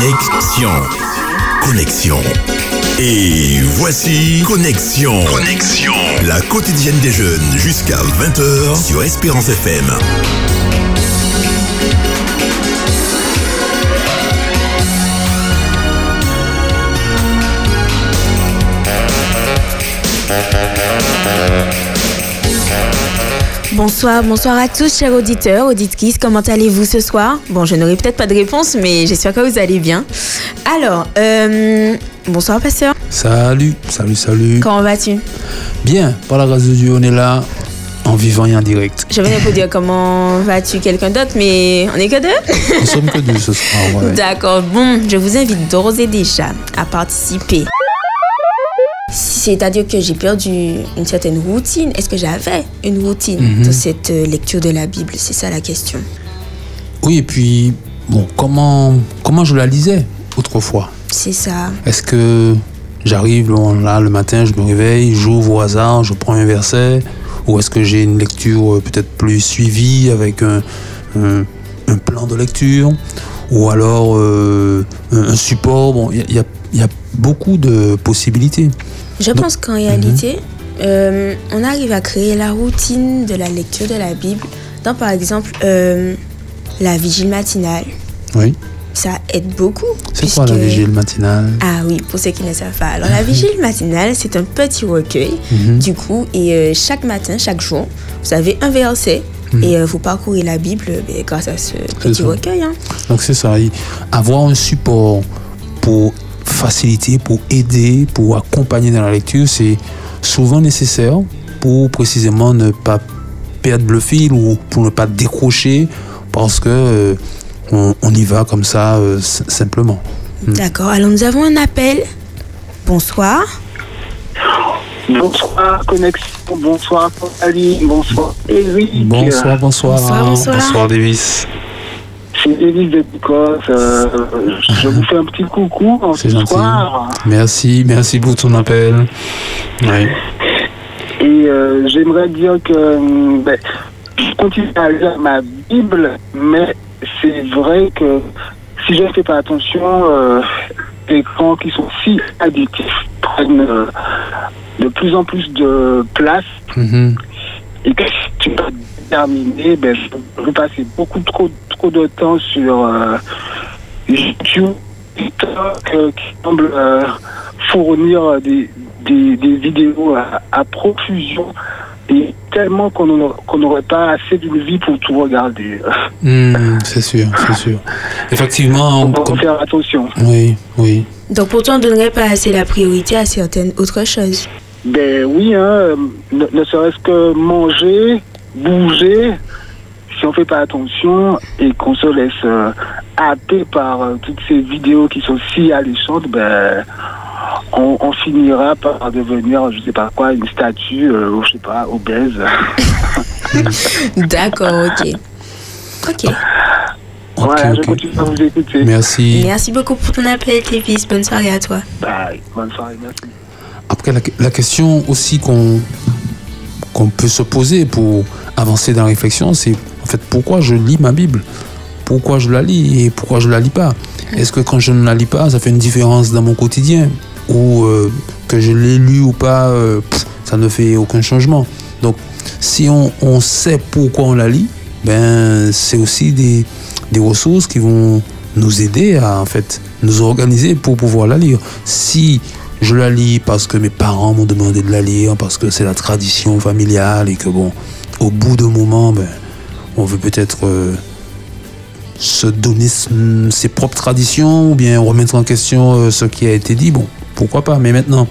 Connexion. Connexion. Et voici Connexion. Connexion. La quotidienne des jeunes jusqu'à 20h sur Espérance FM. Bonsoir, bonsoir à tous, chers auditeurs, auditrices. Comment allez-vous ce soir? Bon, je n'aurai peut-être pas de réponse, mais j'espère que vous allez bien. Alors, euh, bonsoir, pasteur. Salut, salut, salut. Comment vas-tu? Bien, par la grâce de Dieu, on est là en vivant et en direct. Je venais pour dire comment vas-tu quelqu'un d'autre, mais on est que deux? Nous sommes que deux ce soir, ouais. D'accord, bon, je vous invite d'ores et déjà à participer. C'est-à-dire que j'ai perdu une certaine routine. Est-ce que j'avais une routine Mhm. de cette euh, lecture de la Bible? C'est ça la question. Oui, et puis, bon, comment, comment je la lisais autrefois? C'est ça. Est-ce que j'arrive là le matin, je me réveille, j'ouvre au hasard, je prends un verset? Ou est-ce que j'ai une lecture euh, peut-être plus suivie avec un, un- un plan de lecture? Ou alors euh, un, support? Bon, il y a- y y a beaucoup de possibilités. Je pense qu'en réalité, euh, on arrive à créer la routine de la lecture de la Bible dans, par exemple, euh, la vigile matinale. Oui. Ça aide beaucoup. C'est quoi la vigile matinale? Ah oui, pour ceux qui ne savent pas. Alors, la vigile matinale, c'est un petit recueil, Mhm. du coup, et euh, chaque matin, chaque jour, vous avez un verset et euh, vous parcourez la Bible euh, grâce à ce petit recueil. hein. Donc c'est ça, avoir un support pour faciliter, pour aider, pour accompagner dans la lecture, c'est souvent nécessaire pour précisément ne pas perdre le fil ou pour ne pas décrocher parce que euh, on, on y va comme ça euh, simplement. D'accord, alors nous avons un appel. Bonsoir. Bonsoir Connexion, bonsoir Ali, bonsoir Eric. Bonsoir, bonsoir. Bonsoir, bonsoir. bonsoir Davis. C'est Eric de Picos. euh, je vous fais un petit coucou en ce soir. Merci, merci pour ton appel. Oui. Et euh, j'aimerais dire que euh, ben, je continue à lire ma Bible, mais c'est vrai que si je ne fais pas attention, euh, les écrans qui sont si addictifs prennent de plus en plus de place Mhm. et que tu peux terminer, ben, je vais passer beaucoup trop, trop de temps sur euh, YouTube, TikTok, euh, qui semble euh, fournir des, des, des vidéos à, à profusion et tellement qu'on n'aurait qu'on n'aurait pas assez d'une vie pour tout regarder. Hmm, c'est sûr, c'est sûr. Effectivement, On comme- va faire attention. oui, oui. Donc pour toi, on ne donnerait pas assez la priorité à certaines autres choses? Ben oui, hein, ne, ne serait-ce que manger, bouger, si on fait pas attention et qu'on se laisse euh, happer par euh, toutes ces vidéos qui sont si alléchantes, ben on, on finira par devenir, je sais pas quoi, une statue, euh, ou je sais pas, obèse. D'accord, ok. Ok. Voilà, à vous écouter. Merci. Merci beaucoup pour ton appel, Tévis. Bonne soirée à toi. Bye, bonne soirée, merci. Après, la, la question aussi qu'on qu'on peut se poser pour avancer dans la réflexion, c'est en fait pourquoi je lis ma Bible? Pourquoi je la lis et pourquoi je la lis pas? Est-ce que quand je ne la lis pas, ça fait une différence dans mon quotidien? Ou euh, que je l'ai lu ou pas, euh, ça ne fait aucun changement. Donc, si on, on sait pourquoi on la lit, ben c'est aussi des, des ressources qui vont nous aider à en fait nous organiser pour pouvoir la lire. Si je la lis parce que mes parents m'ont demandé de la lire, parce que c'est la tradition familiale et que bon, au bout d'un moment, ben, on veut peut-être euh, se donner ses propres traditions ou bien remettre en question euh, ce qui a été dit, bon, pourquoi pas. Mais maintenant,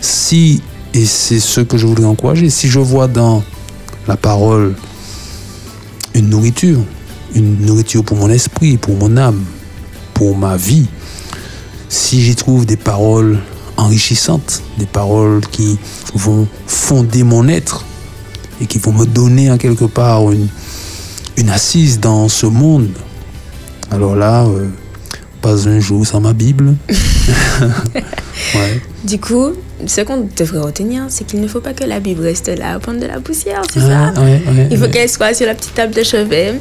si, et c'est ce que je voudrais encourager, si je vois dans la parole une nourriture, une nourriture pour mon esprit, pour mon âme, pour ma vie, si j'y trouve des paroles enrichissantes, des paroles qui vont fonder mon être et qui vont me donner en quelque part une, une assise dans ce monde, alors là, euh, pas un jour sans ma Bible. ouais. Du coup, ce qu'on devrait retenir, c'est qu'il ne faut pas que la Bible reste là à prendre de la poussière, c'est Ah, ça ouais, ouais, Il faut qu'elle soit sur la petite table de chevet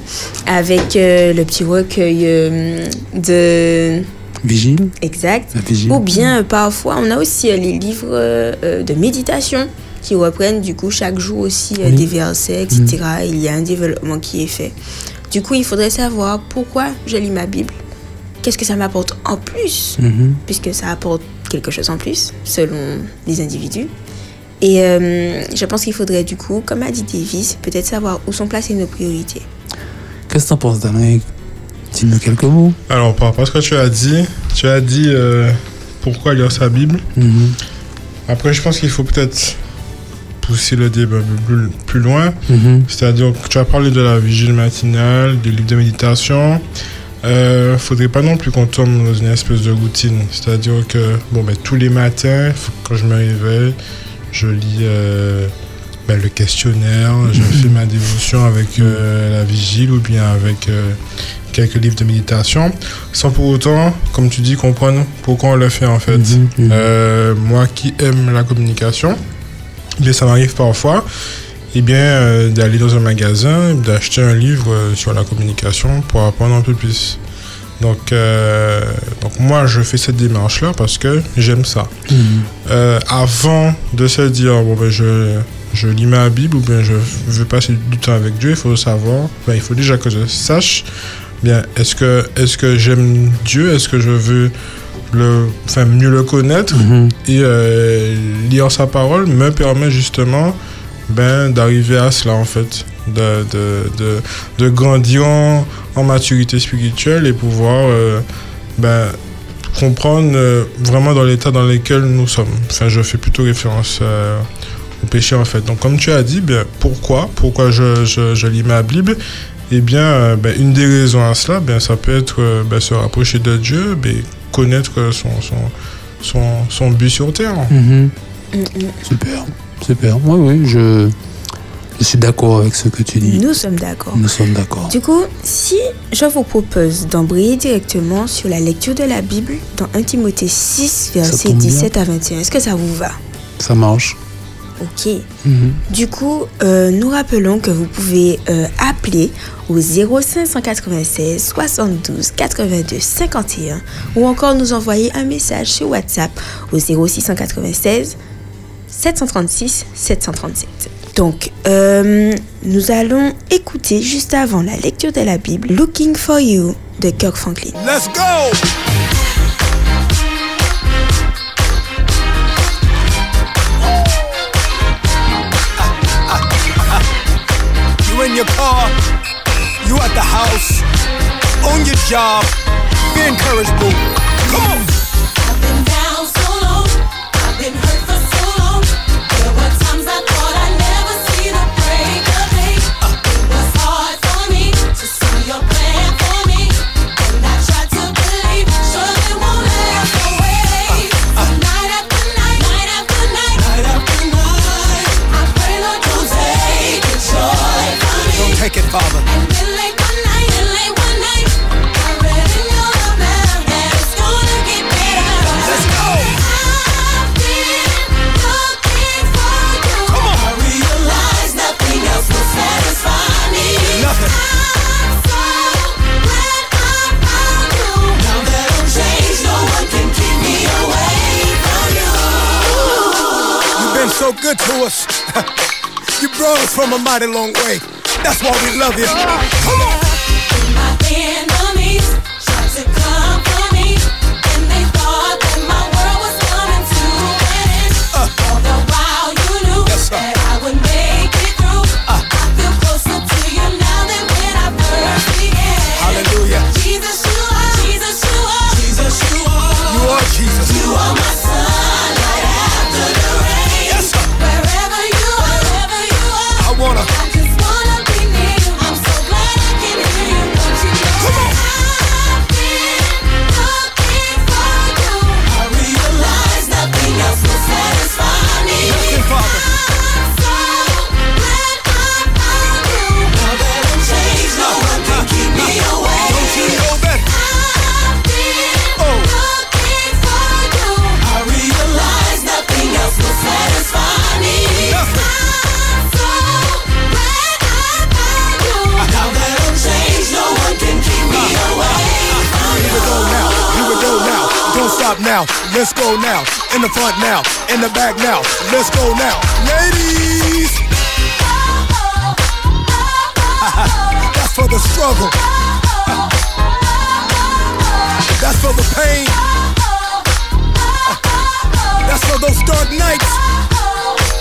avec euh, le petit recueil euh, de Vigile Exact. Vigile. Ou bien euh, parfois, on a aussi euh, les livres euh, de méditation qui reprennent du coup chaque jour aussi Oui. Mm. des versets, etc. Il y a un développement qui est fait. Du coup, il faudrait savoir pourquoi je lis ma Bible. Qu'est-ce que ça m'apporte en plus? Mhm. Puisque ça apporte quelque chose en plus selon les individus. Et euh, je pense qu'il faudrait du coup, comme a dit Davis, peut-être savoir où sont placées nos priorités. Qu'est-ce que t'en penses, Damien Dis-nous quelques mots. Alors, par rapport à ce que tu as dit, tu as dit euh, pourquoi lire sa Bible. Mhm. Après, je pense qu'il faut peut-être pousser le débat plus, plus loin. Mhm. C'est-à-dire que tu as parlé de la vigile matinale, du livre de méditation. Euh, faudrait pas non plus qu'on tombe dans une espèce de routine. C'est-à-dire que bon, ben, tous les matins, quand je me réveille, je lis euh, ben, le questionnaire, je fais ma dévotion avec euh, la vigile ou bien avec quelques livres de méditation, sans pour autant, comme tu dis, comprendre pourquoi on le fait en fait. Mhm. Mhm. Euh, moi qui aime la communication, bien, ça m'arrive parfois eh bien, euh, d'aller dans un magasin, d'acheter un livre euh, sur la communication pour apprendre un peu plus. Donc, euh, donc moi, je fais cette démarche-là parce que j'aime ça. Mhm. Euh, avant de se dire, bon, ben, je, je lis ma Bible ou bien je veux passer du temps avec Dieu, il faut savoir, ben, il faut déjà que je sache, bien, est-ce que, est-ce que j'aime Dieu, est-ce que je veux le, enfin, mieux le connaître? Mhm. et euh, lire sa parole me permet justement ben, d'arriver à cela en fait, de, de, de, de grandir en, en maturité spirituelle et pouvoir euh, ben, comprendre euh, vraiment dans l'état dans lequel nous sommes. Enfin, je fais plutôt référence euh, au péché en fait. Donc comme tu as dit, bien, pourquoi? Pourquoi je, je, je lis ma Bible? Eh bien, euh, ben, une des raisons à cela, ben, ça peut être euh, ben, se rapprocher de Dieu, ben, connaître son, son, son, son but sur terre. Mhm. Mm, mm. Super, super. Oui, oui, je, je suis d'accord avec ce que tu dis. Nous sommes d'accord. Nous sommes d'accord. Du coup, si je vous propose d'embrayer directement sur la lecture de la Bible dans 1 Timothée 6, versets tombe bien. 17 à 21, est-ce que ça vous va? Ça marche. Ok. Du coup, euh, nous rappelons que vous pouvez euh, appeler au 0596 72 82 51 ou encore nous envoyer un message sur WhatsApp au 0696 736 737. Donc, euh, nous allons écouter juste avant la lecture de la Bible Looking for You de Kirk Franklin. Let's go! On your job. Be encouraged, boo. Come on. So good to us. you brought us from a mighty long way. That's why we love you. Come on. Stop now. Let's go now. In the front now. In the back now. Let's go now. Ladies. That's for the struggle. That's for the pain. That's for those dark nights.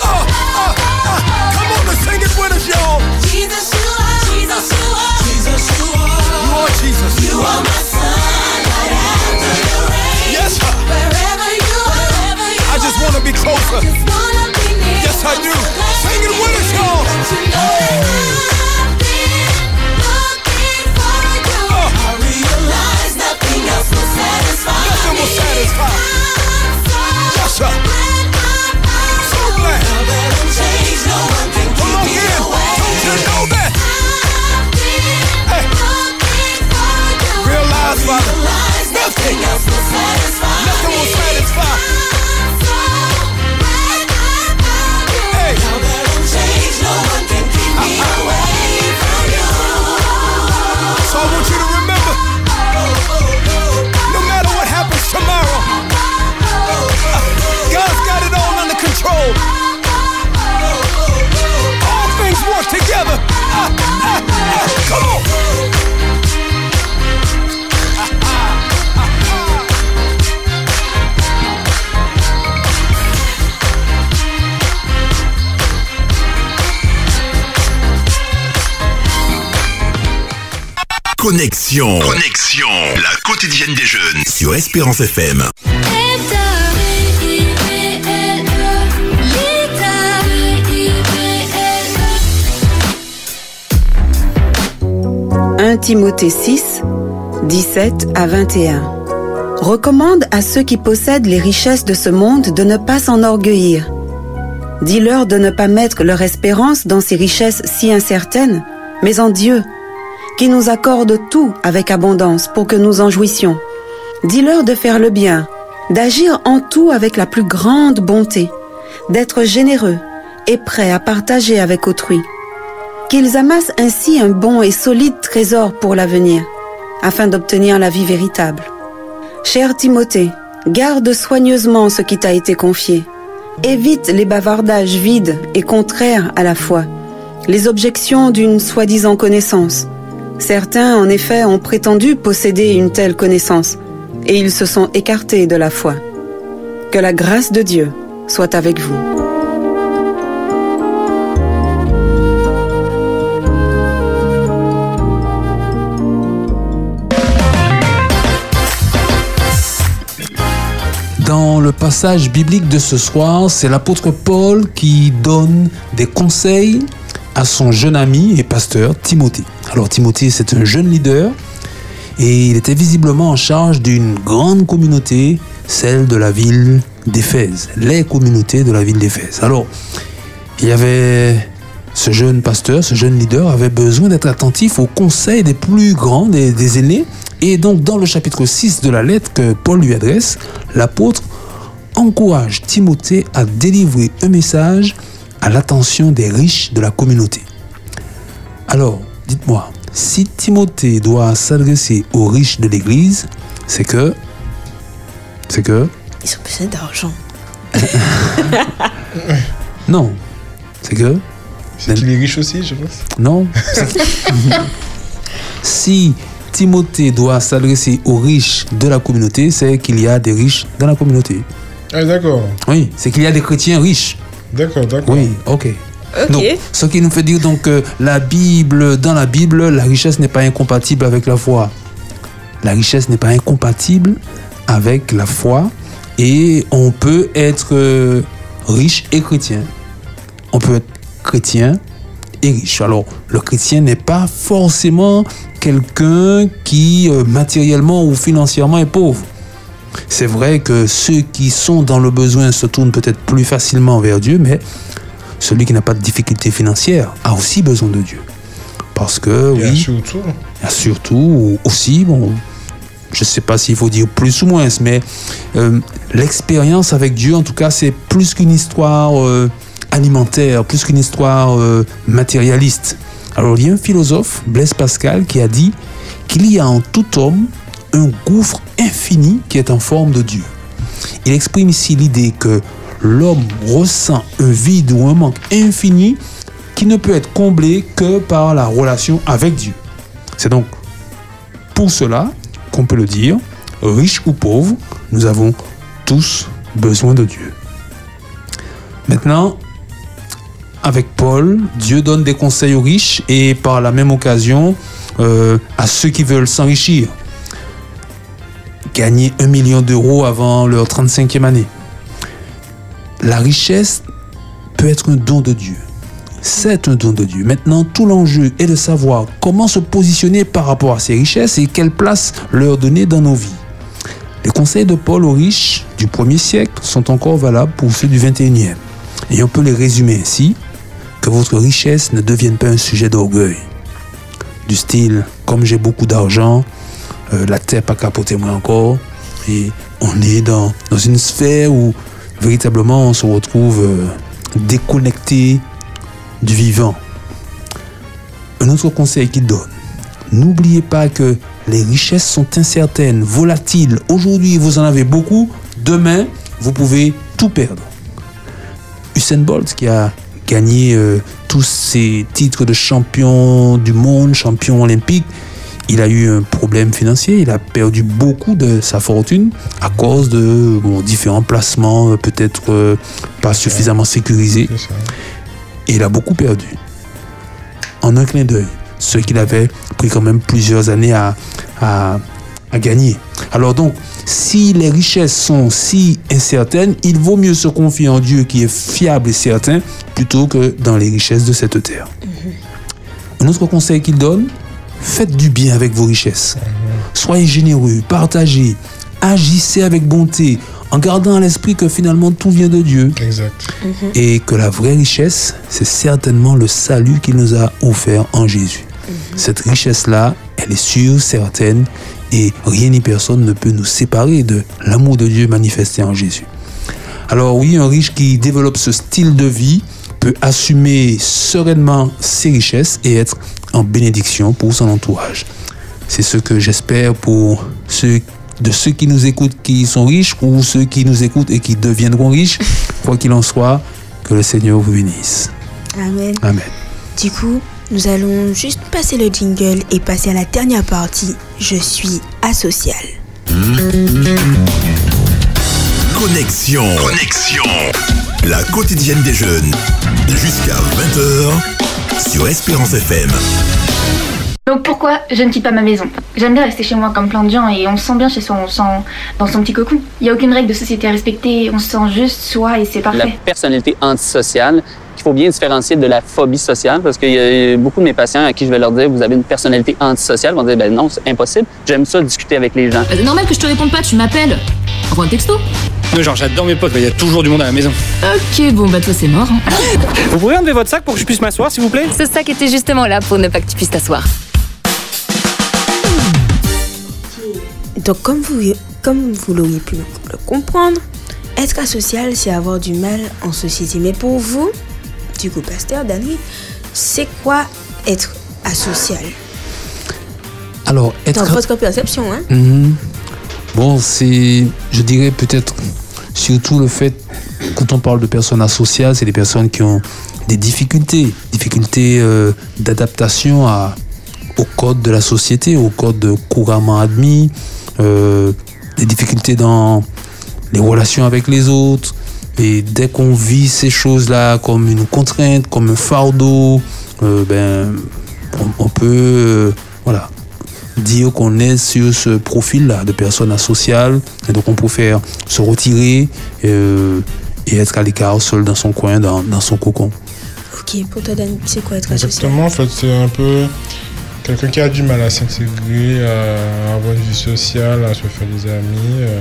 Uh, uh, uh. Come on and sing it with us, y'all. Jesus, you are. Jesus, you are. Jesus, you are. You are. Jesus. You are my sunlight after the rain. Yes, huh? wherever you are. You I just wanna be closer. Be yes, I do. Sing it with us, y'all. I uh. realize nothing else will satisfy. Connexion. La quotidienne des jeunes sur Espérance FM. 1 Timothée 6, 17 à 21. Recommande à ceux qui possèdent les richesses de ce monde de ne pas s'enorgueillir. Dis-leur de ne pas mettre leur espérance dans ces richesses si incertaines, mais en Dieu, qui nous accorde tout avec abondance pour que nous en jouissions. Dis-leur de faire le bien, d'agir en tout avec la plus grande bonté, d'être généreux et prêts à partager avec autrui qu'ils amassent ainsi un bon et solide trésor pour l'avenir, afin d'obtenir la vie véritable. Cher Timothée, garde soigneusement ce qui t'a été confié. Évite les bavardages vides et contraires à la foi, les objections d'une soi-disant connaissance. Certains, en effet, ont prétendu posséder une telle connaissance, et ils se sont écartés de la foi. Que la grâce de Dieu soit avec vous. Dans le passage biblique de ce soir, c'est l'apôtre Paul qui donne des conseils à son jeune ami et pasteur Timothée. Alors Timothée, c'est un jeune leader et il était visiblement en charge d'une grande communauté, celle de la ville d'Éphèse, les communautés de la ville d'Éphèse. Alors, il y avait ce jeune pasteur, ce jeune leader avait besoin d'être attentif aux conseils des plus grands, des, des aînés. Et donc, dans le chapitre 6 de la lettre que Paul lui adresse, l'apôtre encourage Timothée à délivrer un message à l'attention des riches de la communauté. Alors, dites-moi, si Timothée doit s'adresser aux riches de l'Église, c'est que... C'est que... Ils ont besoin d'argent. Non. C'est que... C'est qu'il est riche aussi, je pense. Non. si Timothée doit s'adresser aux riches de la communauté, c'est qu'il y a des riches dans la communauté. Ah, d'accord. Oui, c'est qu'il y a des chrétiens riches. D'accord, d'accord. Oui, ok. Ok. Donc, ce qui nous fait dire donc que la Bible, dans la Bible, la richesse n'est pas incompatible avec la foi. La richesse n'est pas incompatible avec la foi et on peut être euh, riche et chrétien. On peut être chrétien et riche. Alors, le chrétien n'est pas forcément quelqu'un qui euh, matériellement ou financièrement est pauvre. C'est vrai que ceux qui sont dans le besoin se tournent peut-être plus facilement vers Dieu, mais celui qui n'a pas de difficulté financière a aussi besoin de Dieu. Parce que, Et oui, surtout, surtout aussi, bon, je ne sais pas s'il faut dire plus ou moins, mais euh, l'expérience avec Dieu, en tout cas, c'est plus qu'une histoire euh, alimentaire, plus qu'une histoire euh, matérialiste. Alors, il y a un philosophe, Blaise Pascal, qui a dit qu'il y a en tout homme un gouffre infini qui est en forme de Dieu. il exprime ici l'idée que l'homme ressent un vide ou un manque infini qui ne peut être comblé que par la relation avec Dieu. C'est donc pour cela qu'on peut le dire, riche ou pauvre, nous avons tous besoin de Dieu. Maintenant, avec Paul, Dieu donne des conseils aux riches et par la même occasion euh, à ceux qui veulent s'enrichir. Gagner un million d'euros avant leur 35e année. La richesse peut être un don de Dieu. C'est un don de Dieu. Maintenant, tout l'enjeu est de savoir comment se positionner par rapport à ces richesses et quelle place leur donner dans nos vies. Les conseils de Paul aux riches du 1er siècle sont encore valables pour ceux du 21e. Et on peut les résumer ainsi que votre richesse ne devienne pas un sujet d'orgueil. Du style, comme j'ai beaucoup d'argent, euh, la terre pas capoter moi encore. Et on est dans, dans une sphère où véritablement on se retrouve euh, déconnecté du vivant. Un autre conseil qu'il donne, n'oubliez pas que les richesses sont incertaines, volatiles. Aujourd'hui, vous en avez beaucoup, demain, vous pouvez tout perdre. Usain Bolt, qui a gagné euh, tous ses titres de champion du monde, champion olympique, il a eu un problème financier, il a perdu beaucoup de sa fortune à cause de bon, différents placements euh, peut-être euh, pas suffisamment sécurisés. Et il a beaucoup perdu. En un clin d'œil. Ce qu'il avait pris quand même plusieurs années à, à, à gagner. Alors donc, si les richesses sont si incertaines, il vaut mieux se confier en Dieu qui est fiable et certain plutôt que dans les richesses de cette terre. Un autre conseil qu'il donne, faites du bien avec vos richesses. Soyez généreux, partagez, agissez avec bonté, en gardant à l'esprit que finalement tout vient de Dieu Exact. et que la vraie richesse, c'est certainement le salut qu'il nous a offert en Jésus. Cette richesse-là, elle est sûre, certaine, et rien ni personne ne peut nous séparer de l'amour de Dieu manifesté en Jésus. Alors oui, un riche qui développe ce style de vie peut assumer sereinement ses richesses et être en bénédiction pour son entourage. C'est ce que j'espère pour ceux de ceux qui nous écoutent qui sont riches ou ceux qui nous écoutent et qui deviendront riches. Quoi qu'il en soit, que le Seigneur vous bénisse. Amen. Amen. Du coup, nous allons juste passer le jingle et passer à la dernière partie. Je suis asocial. Connexion. Connexion. La quotidienne des jeunes. Jusqu'à 20h sur Espérance FM. Donc pourquoi je ne quitte pas ma maison? J'aime bien rester chez moi comme plein de gens et on se sent bien chez soi, on se sent dans son petit cocon. Il n'y a aucune règle de société à respecter, on se sent juste soi et c'est la parfait. personnalité antisociale qu'il faut bien différencier de la phobie sociale parce qu'il y a beaucoup de mes patients à qui je vais leur dire vous avez une personnalité antisociale, ils vont dire ben non, c'est impossible. J'aime ça discuter avec les gens. Bah, C'est normal que je te réponde pas, tu m'appelles. Envoie un texto. Moi, genre, j'adore mes potes, il y a toujours du monde à la maison. Ok, bon, bah toi c'est mort. hein. Vous pourriez enlever votre sac pour que je puisse m'asseoir, s'il vous plaît? Ce sac était justement là pour ne pas que tu puisses t'asseoir. Donc, comme vous, comme vous l'auriez pu le comprendre, être asocial, c'est avoir du mal en société. Mais pour vous, du coup, pasteur Dani, c'est quoi être asocial? Alors, être... Dans votre perception, hein Mhm. Bon, c'est, je dirais peut-être surtout le fait, quand on parle de personnes asociales, c'est des personnes qui ont des difficultés, difficultés euh, d'adaptation à, au code de la société, au code couramment admis, euh, des difficultés dans les relations avec les autres. Et dès qu'on vit ces choses-là comme une contrainte, comme un fardeau, euh, ben, on, peut, voilà, dire qu'on est sur ce profil-là de personnes asociales. Et donc on préfère se retirer euh, et être à l'écart, seul dans son coin, dans, dans son cocon. Ok, pour toi, Dani, c'est quoi être asocial? Exactement, en fait, c'est un peu quelqu'un qui a du mal à s'intégrer, à avoir une vie sociale, à se faire des amis. euh,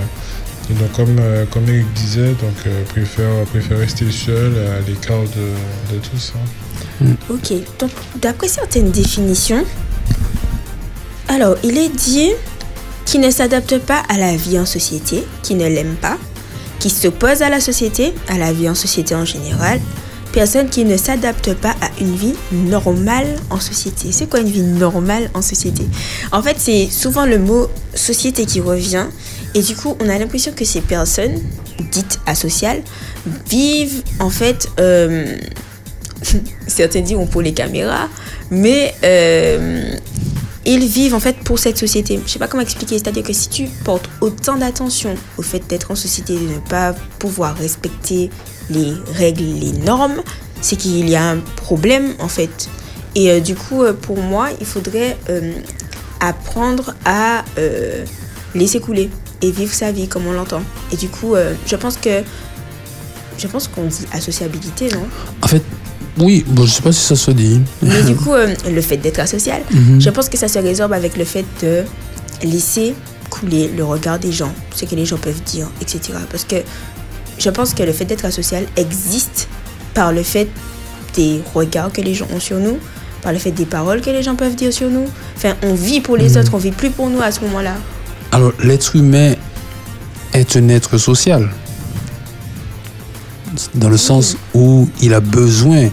et donc, comme, euh, comme Eric disait, donc, euh, préfère, préfère rester seul, à l'écart de, de tout ça. Ok, donc d'après certaines définitions, alors il est dit qui ne s'adapte pas à la vie en société, qui ne l'aime pas, qui s'oppose à la société, à la vie en société en général, personnes qui ne s'adaptent pas à une vie normale en société. C'est quoi une vie normale en société? En fait, c'est souvent le mot société qui revient. Et du coup, on a l'impression que ces personnes, dites asociales, vivent en fait... euh, certains diront pour les caméras, mais euh, ils vivent en fait pour cette société. Je sais pas comment expliquer, c'est-à-dire que si tu portes autant d'attention au fait d'être en société, de ne pas pouvoir respecter les règles, les normes, c'est qu'il y a un problème en fait. Et euh, du coup, euh, pour moi, il faudrait euh, apprendre à laisser couler et vivre sa vie comme on l'entend. Et du coup, je pense que je pense qu'on dit associabilité, non? En fait, oui, bon, je sais pas si ça se dit. Mais du coup, euh, le fait d'être asocial, Mhm. je pense que ça se résorbe avec le fait de laisser couler le regard des gens, ce que les gens peuvent dire, etc. Parce que je pense que le fait d'être asocial existe par le fait des regards que les gens ont sur nous, par le fait des paroles que les gens peuvent dire sur nous. Enfin, on vit pour les Mhm. autres, on vit plus pour nous à ce moment-là. Alors, l'être humain est un être social. Dans le sens où il a besoin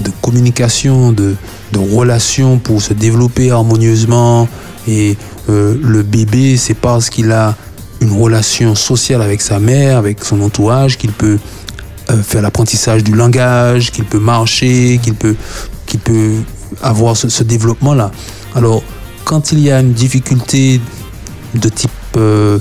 de communication, de, relations pour se développer harmonieusement. Et euh, le bébé, c'est parce qu'il a une relation sociale avec sa mère, avec son entourage, qu'il peut euh, faire l'apprentissage du langage, qu'il peut marcher, qu'il peut, avoir ce, ce développement-là. Alors, quand il y a une difficulté de type, euh,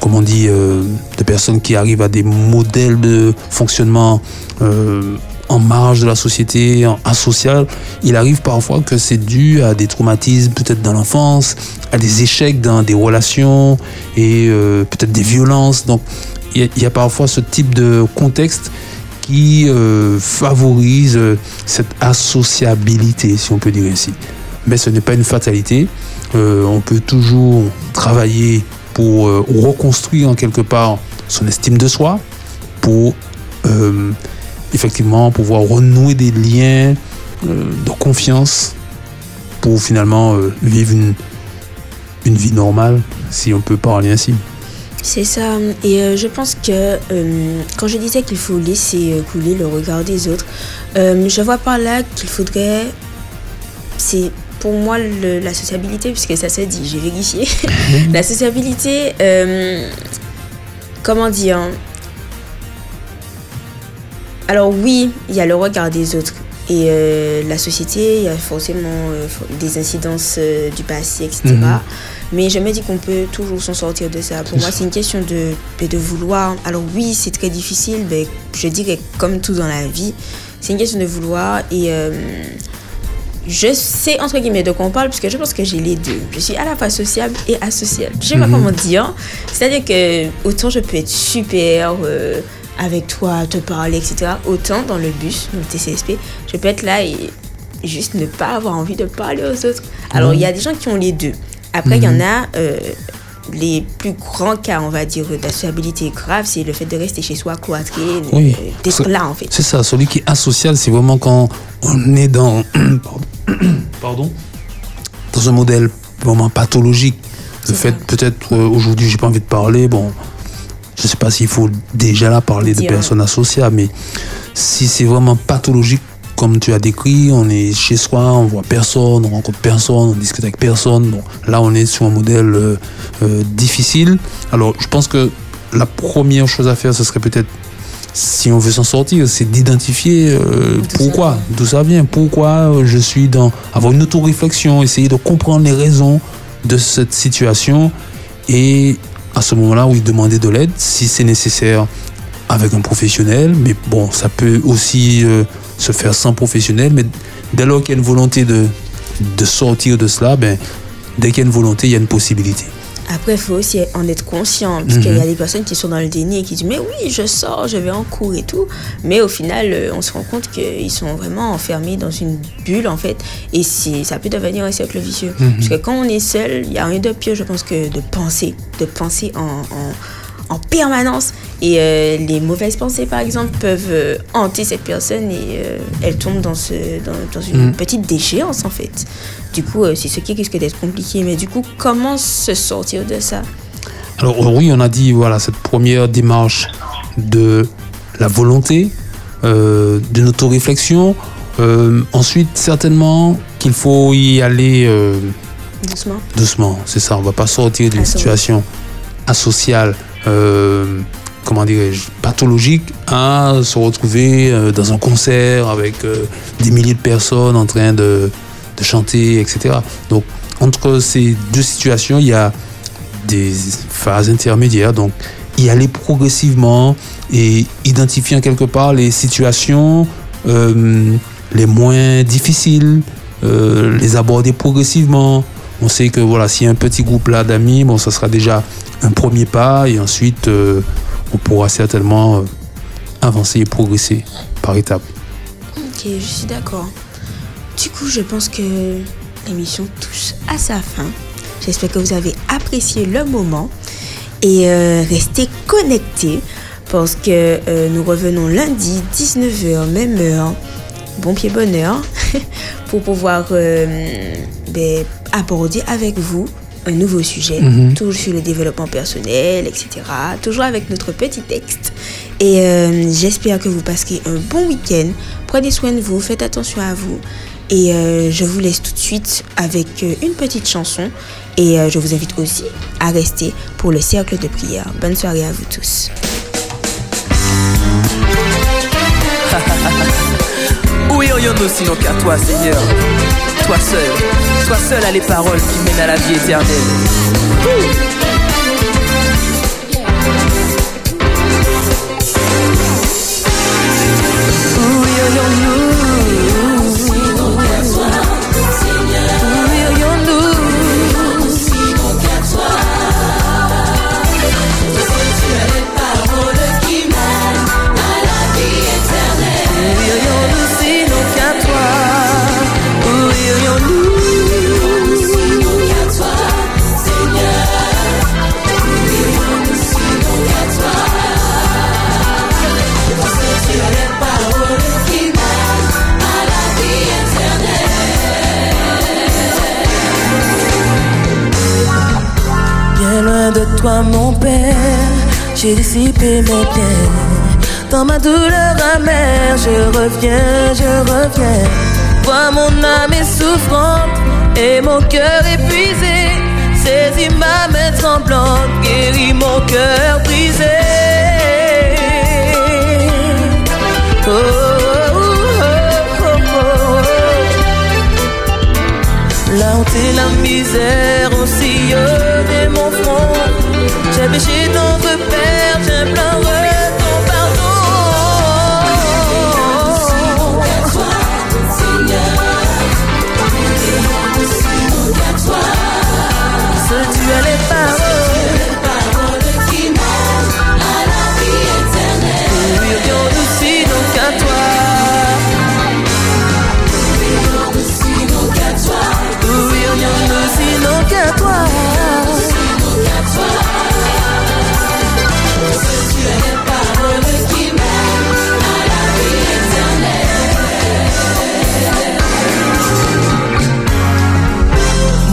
comment on dit, euh, de personnes qui arrivent à des modèles de fonctionnement euh, en marge de la société, en asocial, il arrive parfois que c'est dû à des traumatismes peut-être dans l'enfance, à des échecs dans des relations et euh, peut-être des violences. Donc il y, y a parfois ce type de contexte qui euh, favorise euh, cette associabilité, si on peut dire ainsi. Mais ce n'est pas une fatalité. Euh, on peut toujours travailler pour euh, reconstruire en quelque part son estime de soi, pour euh, effectivement pouvoir renouer des liens euh, de confiance, pour finalement vivre une, une vie normale, si on peut parler ainsi. C'est ça. Et je pense que quand je disais qu'il faut laisser couler le regard des autres, je vois par là qu'il faudrait. C'est pour moi le- la sociabilité, puisque ça se dit, j'ai vérifié. la sociabilité, euh, comment dire Alors, oui, il y a le regard des autres. Et euh, la société, il y a forcément euh, des incidences du passé, etc. Mhm. Mais je me dis qu'on peut toujours s'en sortir de ça. Pour moi, c'est une question de, de, de vouloir. Alors oui, c'est très difficile, mais je dirais comme tout dans la vie, c'est une question de vouloir. Et je sais, entre guillemets, de quoi on parle, parce que je pense que j'ai les deux. Je suis à la fois sociable et asociale. Je sais pas Mhm. comment dire. C'est-à-dire que autant je peux être super euh, avec toi, te parler, etc. Autant dans le bus, dans le TCSP, je peux être là et juste ne pas avoir envie de parler aux autres. Alors, Mhm. il y a des gens qui ont les deux. Après, il y en Mhm. a euh, les plus grands cas, on va dire, d'associabilité grave, c'est le fait de rester chez soi, cloîtré, Oui. euh, d'être C'est- là, en fait. C'est ça, celui qui est asocial, c'est vraiment quand on est dans, pardon, dans un modèle vraiment pathologique. Le fait, peut-être, euh, aujourd'hui, j'ai pas envie de parler, bon, je sais pas s'il faut déjà là parler de Dire. personnes associables, mais si c'est vraiment pathologique, comme tu as décrit, on est chez soi, on voit personne, on rencontre personne, on discute avec personne. Bon, là, on est sur un modèle euh, euh, difficile. Alors, je pense que la première chose à faire, ce serait peut-être, si on veut s'en sortir, c'est d'identifier euh, pourquoi, d'où ça vient, pourquoi je suis dans. avoir une auto-réflexion, essayer de comprendre les raisons de cette situation et à ce moment-là, oui, demander de l'aide si c'est nécessaire avec un professionnel, mais bon, ça peut aussi se faire sans professionnel, mais dès lors qu'il y a une volonté de, de sortir de cela, ben, dès qu'il y a une volonté, il y a une possibilité. Après, il faut aussi en être conscient, parce qu'il y a Mhm. des personnes qui sont dans le déni et qui disent Mais oui, je sors, je vais en cours et tout. Mais au final, euh, on se rend compte qu'ils sont vraiment enfermés dans une bulle, en fait. Et ça peut devenir un cercle vicieux. Mhm. Parce que quand on est seul, il y a rien de pire, je pense, que de penser. De penser en, en, en permanence. Et euh, les mauvaises pensées, par exemple, peuvent euh, hanter cette personne et euh, elle tombe dans, ce, dans, dans une Mhm. petite déchéance, en fait. Du coup, c'est ce qui risque d'être compliqué. Mais du coup, comment se sortir de ça? Alors oui, on a dit, voilà, cette première démarche de la volonté, d'une auto-réflexion. Euh, ensuite, certainement qu'il faut y aller Doucement. doucement. C'est ça, on va pas sortir d'une situation asociale, comment dirais-je, pathologique, à se retrouver euh, dans un concert avec euh, des milliers de personnes en train de, de chanter, etc. Donc, entre ces deux situations, il y a des phases intermédiaires. Donc, y aller progressivement et identifiant quelque part les situations euh, les moins difficiles, euh, les aborder progressivement. On sait que voilà, s'il y a un petit groupe là d'amis, bon, ça sera déjà un premier pas et ensuite euh, on pourra certainement euh, avancer et progresser par étapes. Ok, je suis d'accord. Du coup, je pense que l'émission touche à sa fin. J'espère que vous avez apprécié le moment et euh, restez connectés parce que nous revenons lundi 19h, même heure, bon pied bonne heure, pour pouvoir ben, aborder avec vous un nouveau sujet, Mhm. toujours sur le développement personnel, etc. Toujours avec notre petit texte. Et euh, j'espère que vous passerez un bon week-end. Prenez soin de vous, faites attention à vous. Et euh, je vous laisse tout de suite avec euh, une petite chanson. Et euh, je vous invite aussi à rester pour le cercle de prière. Bonne soirée à vous tous. Où irions-nous sinon qu'à toi, Seigneur? Toi seul, toi seul a les paroles qui mènent à la vie éternelle. Toi, mon Père, j'ai dissipé mes biens. Dans ma douleur amère, je reviens, je reviens. Vois mon âme est souffrante et mon cœur épuisé. Saisis ma main tremblante, guéris mon cœur J'ai péché notre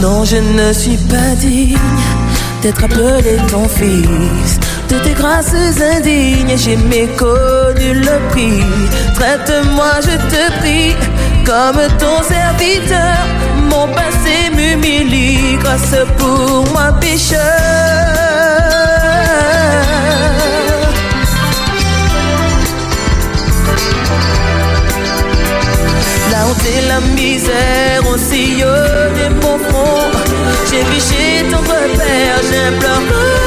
Non, je ne suis pas digne d'être appelé ton fils. De tes grâces indignes, j'ai méconnu le prix. Traite-moi, je te prie, comme ton serviteur. Mon passé m'humilie, grâce pour moi pécheur. Et la misère ont sillonné mon front. J'ai fiché ton repère, j'implore